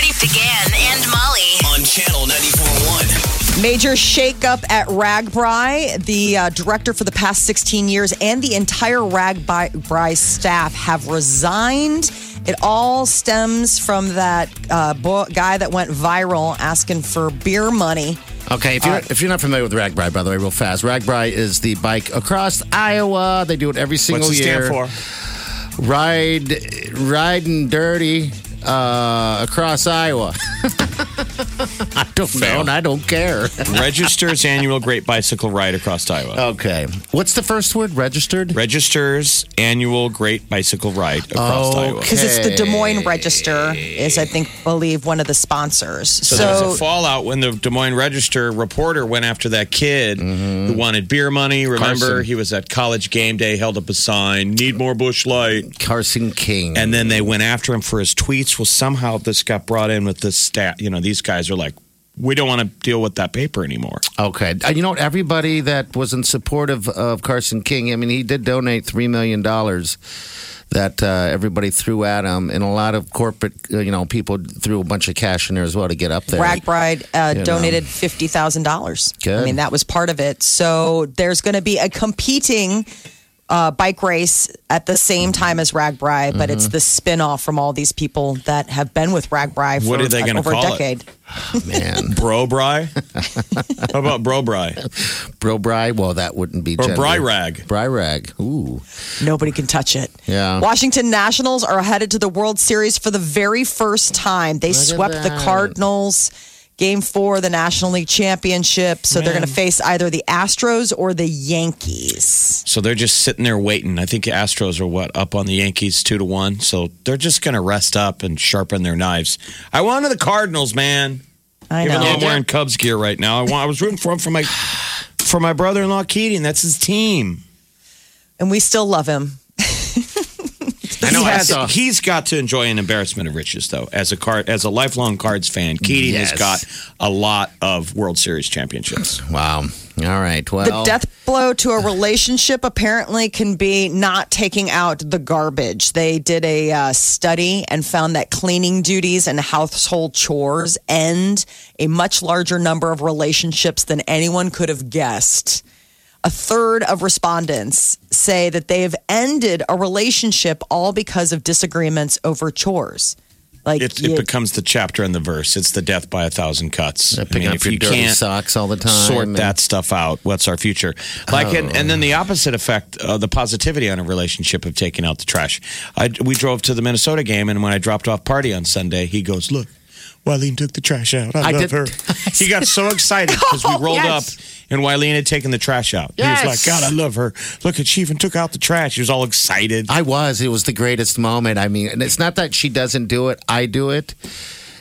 Party began and Molly. on channel 94.1. Major shakeup at RAGBRAI. The uh, director for the past 16 years and the entire RAGBRAI staff have resigned. It all stems from that uh, bo- guy that went viral asking for beer money. Okay, if you're if you're not familiar with RAGBRAI, by the way, real fast, RAGBRAI is the bike across Iowa. They do it every single What's it year. stand for? Ride, riding dirty uh, across Iowa. I don't know, and I don't care. Registers annual Great Bicycle Ride across Iowa. okay, what's the first word? Registered. Registers annual Great Bicycle Ride across Oh, Iowa. Because it's the Des Moines Register, is I think believe one of the sponsors. So, So, there was a fallout when the Des Moines Register reporter went after that kid who mm-hmm. wanted beer money. Remember, Carson. he was at college game day, held up a sign, "Need more Busch Light." Carson King. And then they went after him for his tweets. Well, somehow this got brought in with this stat. You know, these guys are like, we don't want to deal with that paper anymore. Okay. Uh, You know, everybody that was in support of, of Carson King, I mean, he did donate $3 million that uh, everybody threw at him. And a lot of corporate, uh, you know, people threw a bunch of cash in there as well to get up there. RAGBRAI uh, donated fifty thousand dollars. I mean, that was part of it. So there's going to be a competing uh, bike race at the same time as RAGBRAI, but it's Mm-hmm. the spin-off from all these people that have been with RAGBRAI for What are they uh, gonna over a call it? decade. Man. Bro Bry? How about Bro Bry? Bro Bry, well, that wouldn't be Or gender. Bry Rag. Bry Rag. Ooh. Nobody can touch it. Yeah. Washington Nationals are headed to the World Series for the very first time. They at swept the. Cardinals. Game four, of the National League Championship. So they're going to face either the Astros or the Yankees. So they're just sitting there waiting. I think the Astros are what up on the Yankees two to one. So they're just going to rest up and sharpen their knives. I wanted the Cardinals, man. I know. Even though I'm wearing Cubs gear right now, I, want, I was rooting for him for my for my brother-in-law Keating. That's his team. and we still love him. I know. He Has, has a- he's got to enjoy an embarrassment of riches, though. As a card, as a lifelong Cards fan, Keating Yes. has got a lot of World Series championships. Wow. All right. Well, The death blow to a relationship apparently can be not taking out the garbage. They did a uh, study and found that cleaning duties and household chores end a much larger number of relationships than anyone could have guessed. A third of respondents say that they have ended a relationship all because of disagreements over chores. Like It, you- it becomes the chapter in the verse. It's the death by a thousand cuts. picking up your you dirty can't socks all the time. sort and- that stuff out, what's our future? Like, and, and then the opposite effect, uh, the positivity on a relationship of taking out the trash. I, we drove to the Minnesota game, and when I dropped off party on Sunday, he goes, "Look, Wileen took the trash out. I, I love did- her." he got so excited because we rolled Yes. up. And Wileen had taken the trash out. Yes. He was like, God, I love her. Look at she even took out the trash. He was all excited. I was. It was the greatest moment. I mean, and it's not that she doesn't do it; I do it,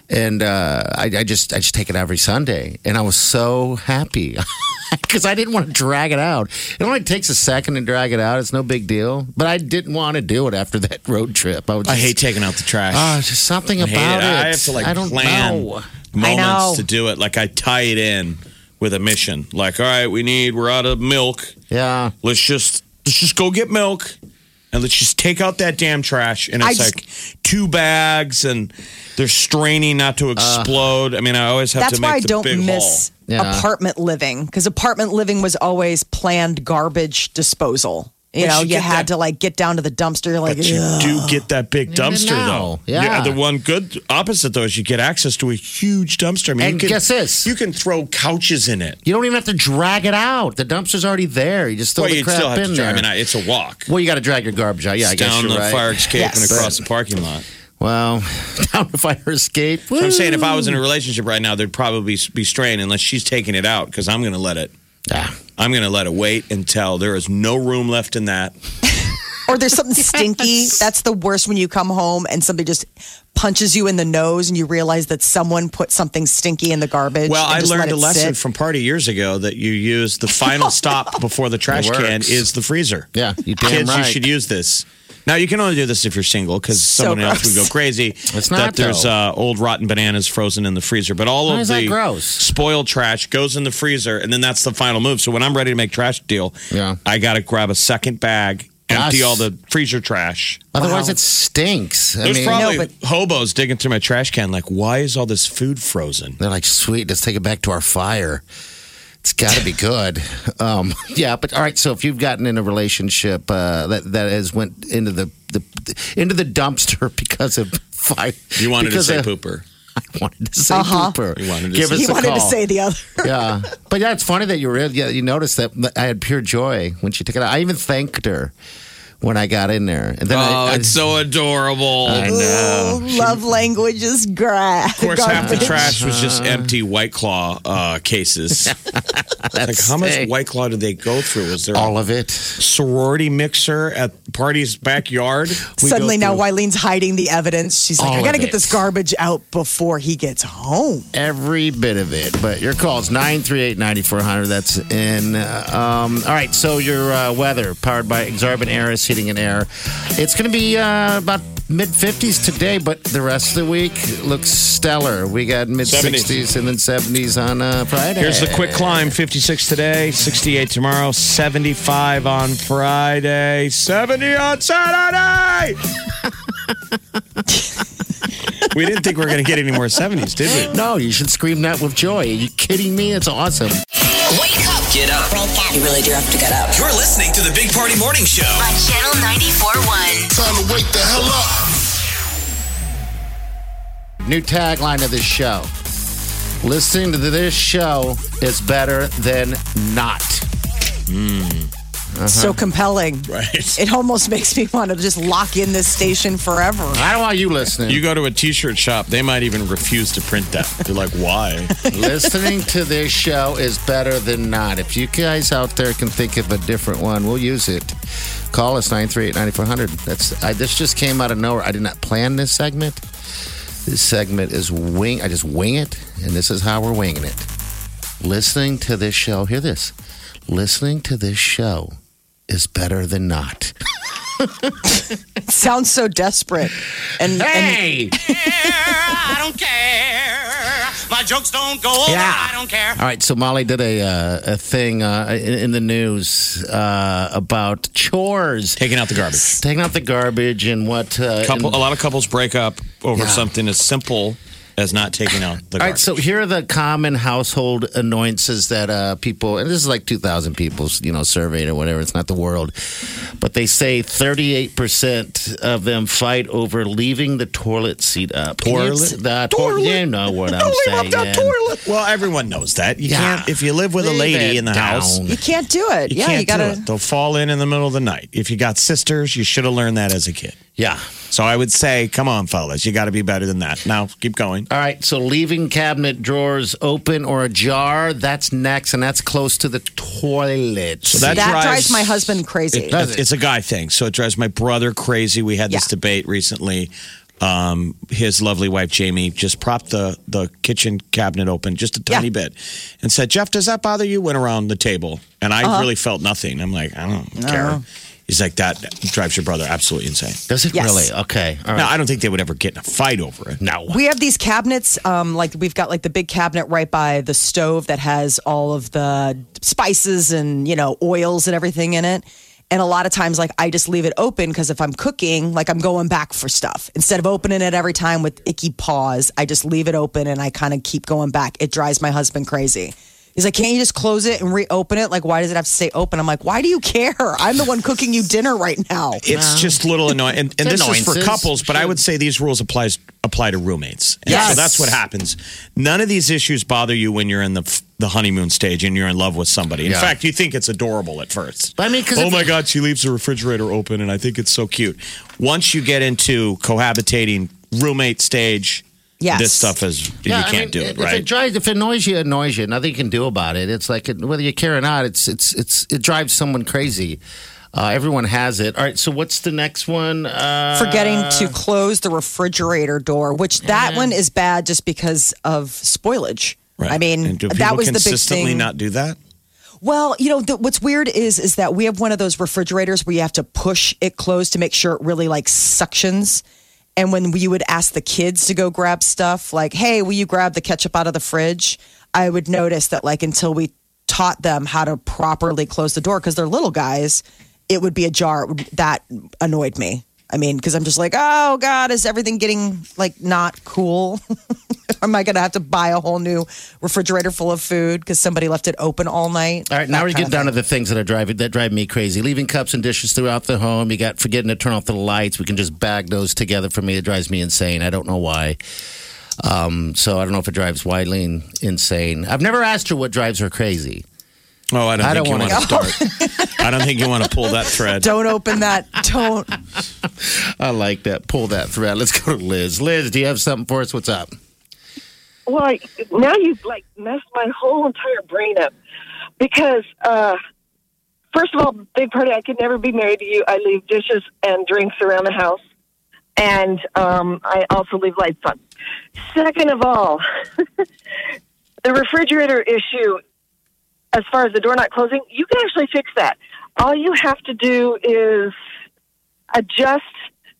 and uh, I, I just I just take it every Sunday, and I was so happy because I didn't want to drag it out. It only takes a second to drag it out; it's no big deal. But I didn't want to do it after that road trip. I, was I hate taking out the trash. Ah, just something I about it. it. I have to like I don't plan know. moments know. to do it. Like I tie it in with a mission. Like, all right, we need we're out of milk. Yeah. Let's just let's just go get milk. And let's just take out that damn trash. And I it's just- like two bags, and they're straining not to explode. I mean, I always have That's to make why I don't big miss Yeah. apartment living because apartment living was always planned garbage disposal. You But know, you you get had that- to like get down to the dumpster. You're like, But you "Ugh." do get that big Even dumpster, now, though. yeah. The one good opposite, though, is you get access to a huge dumpster. I mean, And you can, guess this. You can throw couches in it. You don't even have to drag it out. The dumpster's already there. You just throw Well, the you crap still have in to. there. Drive. I mean, I- it's a walk. well, you got to drag your garbage out. Yeah, I guess down you're the right. fire escape and Yes. across the parking lot. Well, down the fire escape. So I'm saying if I was in a relationship right now, there'd probably be strain unless she's taking it out because I'm going to let it. Yeah. I'm going to let it wait until there is no room left in that. Or there's something stinky. That's the worst when you come home and somebody just punches you in the nose and you realize that someone put something stinky in the garbage. Well, I learned a lesson sit. from party years ago that you use the final stop before the trash can is the freezer. Yeah, you damn Kids, you should use this. Now you can only do this if you're single because So someone else would go crazy. It's that not, there's uh, old rotten bananas frozen in the freezer, but all Why of the gross? spoiled trash goes in the freezer, and then that's the final move. So when I'm ready to make trash deal, Yeah. I got to grab a second bag, empty Yes. all the freezer trash. Otherwise, Wow. it stinks. I There's mean, probably No, but- hobos digging through my trash can, like, why is all this food frozen? they're like, sweet, let's take it back to our fire. It's got to be good. Um, yeah, but all right. So if you've gotten in a relationship uh, that that has went into the, the into the dumpster because of fire, You wanted to because say of- pooper. I wanted to say Uh-huh. pooper. You wanted to Give say- us He a wanted to say the other. yeah, but yeah, it's funny that you were yeah you noticed that I had pure joy when she took it out. I even thanked her when I got in there, and then Oh, I, it's so adorable. I know. Ooh, love language is gra- Of course, half the trash was just empty White Claw uh, cases. like, how much. White Claw did they go through? Was there all of it. sorority mixer at party's backyard? Suddenly now through Wileen's hiding the evidence. She's like, All I got to get this garbage out before he gets home. every bit of it. But your call is 938 9400. That's in. uh, Um, all right, so your uh, weather powered by Exarban Aris Heating and Air. It's going to be uh, about mid 50s today, but the rest of the week looks stellar. We got mid 60s and then 70s on uh, Friday. Here's the quick climb 56 today, 68 tomorrow, 75 on Friday, 70 on Saturday. we didn't think we were going to get any more 70s, did we? No, you should scream that with joy. Are you kidding me? It's awesome. Wake up Get up. You really do have to get up. You're listening to the Big Party Morning Show. On Channel 94.1. Time to wake the hell up. New tagline of this show. Listening to this show is better than not. Hmm. So uh-huh. compelling. Right. It almost makes me want to just lock in this station forever. I don't want you listening. You go to a t-shirt shop, they might even refuse to print that. They're like, why? Listening to this show is better than not. If you guys out there can think of a different one, we'll use it. Call us 938-9400. That's I, this just came out of nowhere. I did not plan this segment. This segment is wing. I just wing it, and this is how we're winging it. Listening to this show. Hear this. Listening to this show is better than not. Sounds so desperate. And, and Hey! I don't care. My jokes don't go over. Yeah. I don't care. All right, so Molly did a uh, a thing uh, in, in the news uh, about chores, Taking out the garbage. taking out the garbage and what. Uh, Couple, and- a lot of couples break up over Yeah. something as simple as not taking out the All right, so here are the common household annoyances that uh, people, and this is like 2,000 people, you know, surveyed or whatever. It's not the world, but they say 38% of them fight over leaving the toilet seat up. Toilet? The toilet. You know what I'm saying. well, everyone knows that. You Yeah. can't if you live with a lady in the house. you can't do it. You yeah, can't you gotta. do it. They'll fall in in the middle of the night. If you got sisters, you should have learned that as a kid. Yeah. So I would say, come on, fellas, you got to be better than that. Now keep going. All right, so leaving cabinet drawers open or ajar, that's next, and that's close to the toilet. So that that drives, drives- my husband crazy. It does. It's a guy thing. So it drives my brother crazy. We had this Yeah. debate recently. Um, his lovely wife Jamie just propped the the kitchen cabinet open just a tiny Yeah. bit, and said, "Jeff, does that bother you?" Went around the table, and I Uh-huh. really felt nothing. I'm like, I don't care. He's like, that drives your brother absolutely insane. Does it Yes. really? Okay. All right. Now, I don't think they would ever get in a fight over it. no. We have these cabinets, um, like we've got like the big cabinet right by the stove that has all of the spices and you know oils and everything in it. And a lot of times, like I just leave it open because if I'm cooking, like I'm going back for stuff instead of opening it every time with icky paws. I just leave it open and I kind of keep going back. It drives my husband crazy. He's like, can't you just close it and reopen it? Like, why does it have to stay open? I'm like, why do you care? I'm the one cooking you dinner right now. It's just little annoying, and, and It's this is for annoyances. couples. But I would say these rules applies apply to roommates. And Yes. so that's what happens. None of these issues bother you when you're in the the honeymoon stage and you're in love with somebody. In Yeah. fact, you think it's adorable at first. But I mean, 'cause oh if- my god, she leaves the refrigerator open, and I think it's so cute. Once you get into cohabitating roommate stage, Yes. this stuff is you Yeah, can't I mean, do it, if right? It drives, if it annoys you, it annoys you. Nothing you can do about it. It's like it, whether you care or not. It's it's it's it drives someone crazy. Uh, everyone has it. All right. So what's the next one? Uh, Forgetting to close the refrigerator door, which that one is bad just because of spoilage. Right. I mean, and do that people was the big thing. consistently thing. not do that? Well, you know, the, what's weird is is that we have one of those refrigerators where you have to push it closed to make sure it really like suctions. And when you would ask the kids to go grab stuff, like, "Hey, will you grab the ketchup out of the fridge?" I would notice that like until we taught them how to properly close the door because they're little guys, it would be a jar. That annoyed me. I mean, because I'm just like, oh God, is everything getting like not cool? Am I going to have to buy a whole new refrigerator full of food because somebody left it open all night? All right, now That we're getting of down to the things that are driving that drive me crazy. Leaving cups and dishes throughout the home. You got forgetting to turn off the lights. We can just bag those together. For me, it drives me insane. I don't know why. Um, so I don't know if it drives Wileen insane. I've never asked her what drives her crazy. Oh, I don't I think don't you want to start. I don't think you want to pull that thread. Don't open that. Don't. I like that. Pull that thread. Let's go to Liz. Liz, do you have something for us? What's up? Well, I, now you've like messed my whole entire brain up because, uh, first of all, big party. I could never be married to you. I leave dishes and drinks around the house, and um, I also leave lights on. Second of all, the refrigerator issue, as far as the door not closing, you can actually fix that. All you have to do is adjust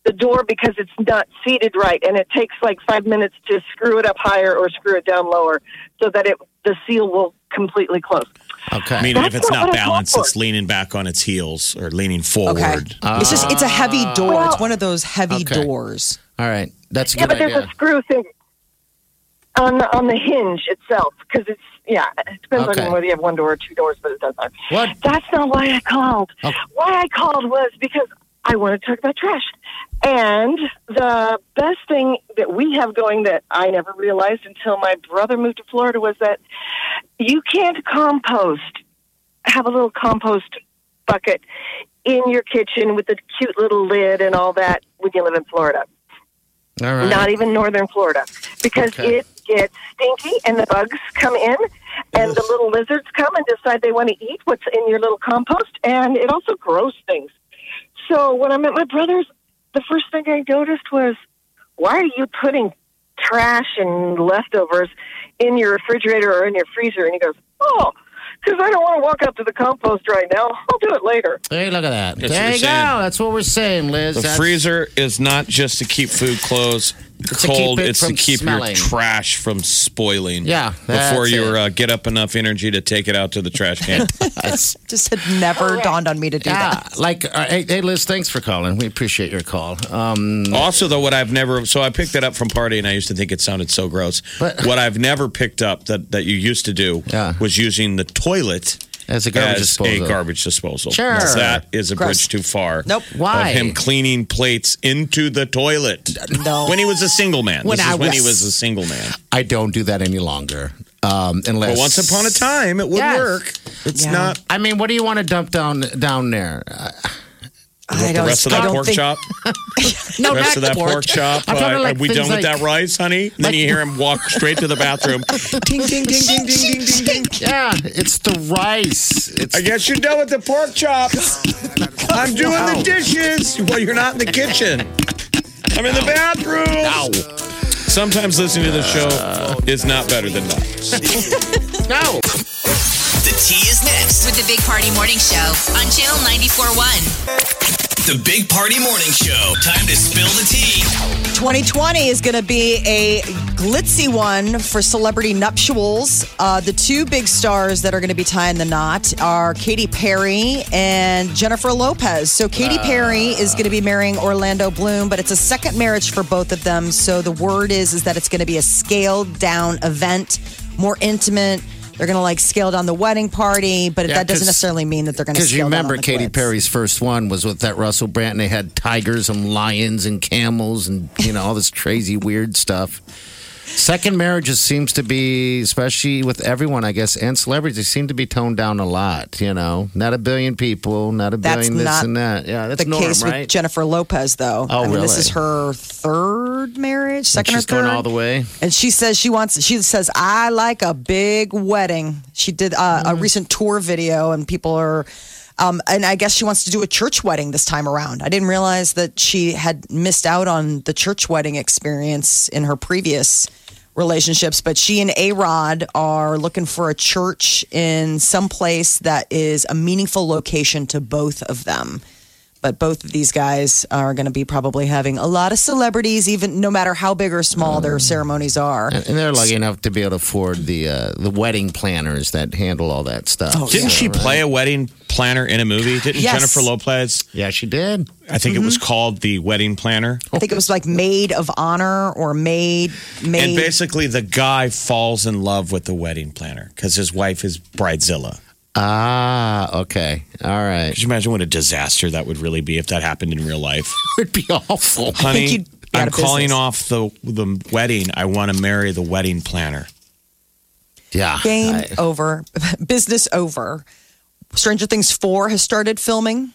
the door because it's not seated right, and it takes like five minutes to screw it up higher or screw it down lower so that it the seal will completely close. Okay. Meaning, if That's it's not not what I called balanced, it's leaning back on its heels or leaning forward. Okay. it's just it's a heavy door. Well- it's one of those heavy Okay. doors. All right. That's a Yeah, good but there's a screw thing on the on the hinge itself because it's yeah. It depends Okay. on whether you have one door or two doors, but it doesn't. What? That's not why I called. Oh. Why I called was because I want to talk about trash. And the best thing that we have going that I never realized until my brother moved to Florida was that you can't compost, have a little compost bucket in your kitchen with a cute little lid and all that when you live in Florida. All right. Not even northern Florida, because Okay. it gets stinky and the bugs come in, and the little lizards come and decide they want to eat what's in your little compost, and it also grows things. So when I'm at my brother's, the first thing I noticed was, why are you putting trash and leftovers in your refrigerator or in your freezer? And he goes, oh. Because I don't want to walk up to the compost right now. I'll do it later. Hey, look at that. That's there you saying. go. That's what we're saying, Liz. The That's- freezer is not just to keep food closed to keep cold; it it's to keep smelling. your trash from spoiling. Yeah, before you uh, get up enough energy to take it out to the trash can. That's- Just had never dawned on me to do yeah. that. Like, uh, hey, hey, Liz, thanks for calling. We appreciate your call. Um, also, though, what I've never so I picked it up from party, and I used to think it sounded so gross. But- what I've never picked up that that you used to do Yeah. was using the toilet. As a garbage as disposal. a garbage disposal. Sure. That is a Gross. bridge too far. Nope. Why? Of him cleaning plates into the toilet. No. When he was a single man. When this I is when he was- was a single man. I don't do that any longer. Um, unless But once upon a time, it would Yes. work. It's Yeah. not. I mean, what do you want to dump down down there? Uh, I The rest of that pork think, chop, no, rest not of that the pork, chop. Uh, like are we done with that rice, honey? And then you hear him walk straight to the bathroom. ding, ding, ding, ding, ding, ding, ding, ding. Yeah, it's the rice. It's I guess you're done with the pork chop. I'm doing the dishes. Well, you're not in the kitchen. I'm in the bathroom. no, Sometimes listening to the show is not better than that. no. The tea is next. With the Big Party Morning Show on Channel 94.1. The Big Party Morning Show. Time to spill the tea. 2020 is going to be a glitzy one for celebrity nuptials. Uh, the two big stars that are going to be tying the knot are Katy Perry and Jennifer Lopez. So, Katy Perry is going to be marrying Orlando Bloom, but it's a second marriage for both of them. So, the word is is that it's going to be a scaled down event, more intimate. They're going to like scale down the wedding party, but Yeah, that doesn't necessarily mean that they're going to. Because you remember Katy Perry's first one was with that Russell Brand. and They had tigers and lions and camels and you know all this crazy weird stuff. Second marriages seems to be, especially with everyone, I guess, and celebrities, they seem to be toned down a lot. You know, not a billion people, not a That's billion this not and that. Yeah, that's the norm, case right? with Jennifer Lopez, though. Oh, I mean, this is her third marriage, second She's or third. going all the way. And she says she wants. She says I like a big wedding. She did uh, Mm. a recent tour video, and people are Um, and I guess she wants to do a church wedding this time around. I didn't realize that she had missed out on the church wedding experience in her previous relationships. But she and A Rod are looking for a church in some place that is a meaningful location to both of them. But both of these guys are going to be probably having a lot of celebrities, even no matter how big or small their ceremonies are. And and they're lucky enough to be able to afford the uh, the wedding planners that handle all that stuff. Oh, Didn't she play a wedding planner in a movie? Didn't Yes. Jennifer Lopez? Yeah, she did. I think it was Mm-hmm. called the wedding planner. I think it was like maid of honor or maid maid. And basically, the guy falls in love with the wedding planner because his wife is Bridezilla. Ah, okay. All right. Could you imagine what a disaster that would really be if that happened in real life? It'd be awful. Honey, you'd be I'm of calling business. off the the wedding. I want to marry the wedding planner. Yeah. Game I- over. Business over. Stranger Things 4 has started filming.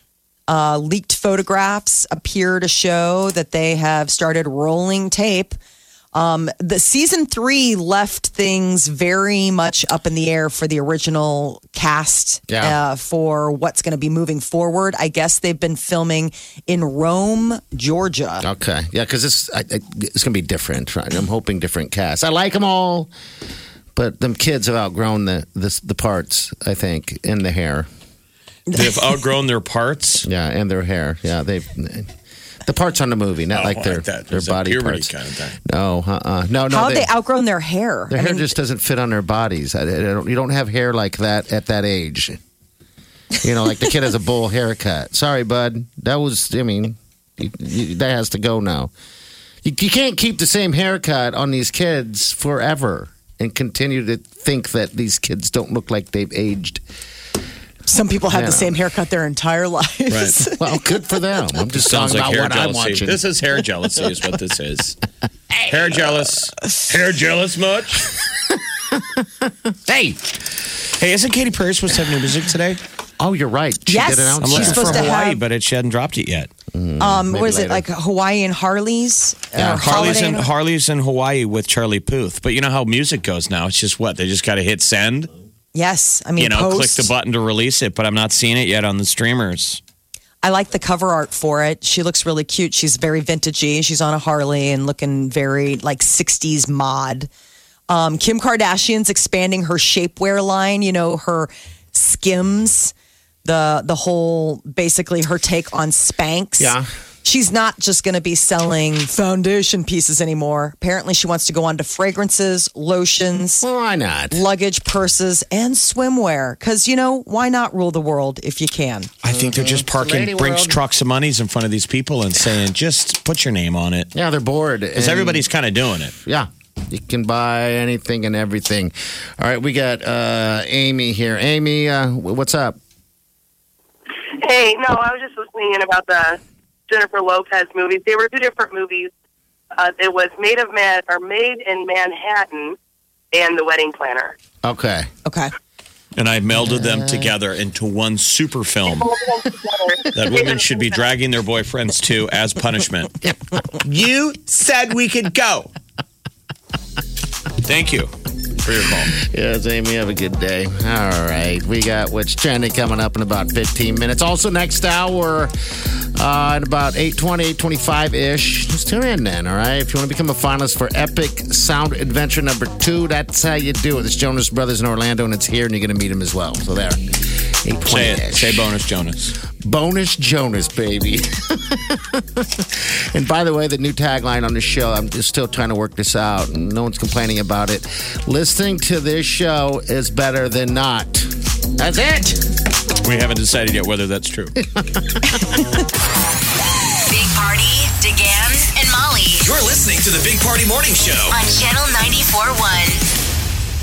Uh, leaked photographs appear to show that they have started rolling tape. Um, the season three left things very much up in the air for the original cast Yeah. uh, for what's going to be moving forward. I guess they've been filming in Rome, Georgia. Okay. Yeah, because it's I, I, it's gonna be different. Right? I'm hoping different cast. I like them all, but them kids have outgrown the the, the parts. I think in the hair. They've outgrown their parts. Yeah, and their hair. Yeah, they've the parts on the movie, not Oh, like their their It's a body parts. kind of thing. No, uh, uh no, no. How have they outgrown their hair? Their I hair mean, just doesn't fit on their bodies. I, I don't, you don't have hair like that at that age. You know, like the kid has a bull haircut. Sorry, bud. That was, I mean, you, you, that has to go now. You, you can't keep the same haircut on these kids forever and continue to think that these kids don't look like they've aged. Some people have the same haircut their entire lives. Right. Well, good for them. I'm just Sounds talking like about hair what I'm watching. This is hair jealousy, is what this is. Hair jealous. Hair jealous much? hey, Hey, isn't Katy Perry supposed to have new music today? oh, you're right. She Yes. did announce I'm She's looking that. supposed for to Hawaii, have- but it, she hadn't dropped it yet. Um, Maybe what is it like Hawaii and Harley's? Yeah, Or Harley's in, Harley's in Hawaii with Charlie Puth. But you know how music goes now. It's just what? They just got to hit send, Yes, I mean, you know, post. click the button to release it, but I'm not seeing it yet on the streamers. I like the cover art for it. She looks really cute. She's very vintagey. She's on a Harley and looking very like 60s mod. Um, Kim Kardashian's expanding her shapewear line. You know her Skims, the the whole basically her take on Spanx. Yeah. She's not just going to be selling foundation pieces anymore. Apparently, she wants to go on to fragrances, lotions, Well, why not? luggage, purses, and swimwear. Because, you know, why not rule the world if you can? I think they're just parking Lady Brinks World. trucks of monies in front of these people and saying, just put your name on it. Yeah, they're bored. Because everybody's kind of doing it. Yeah. You can buy anything and everything. All right, we got uh, Amy here. Amy, uh, what's up? Hey, no, I was just listening in about the Jennifer Lopez movies. They were two different movies. Uh, it was Made of Man or Maid in Manhattan and The Wedding Planner. Okay. Okay. And I melded them together into one super film that women should be dragging their boyfriends to as punishment. you said we could go. Thank you for your call. Yes, Amy, have a good day. All right. We got what's trending coming up in about 15 minutes. Also, next hour, uh, at about 820, 825-ish. Just tune in then, all right? If you want to become a finalist for Epic Sound Adventure number two, that's how you do it. It's Jonas Brothers in Orlando, and it's here, and you're going to meet him as well. So there. 820 Say it. Say bonus Jonas. Bonus Jonas, baby. and by the way, the new tagline on the show, I'm just still trying to work this out, and no one's complaining about it. Listening to this show is better than not. That's it. We haven't decided yet whether that's true. Big Party, DeGan, and Molly You're listening to the Big Party Morning Show. on Channel 94.1.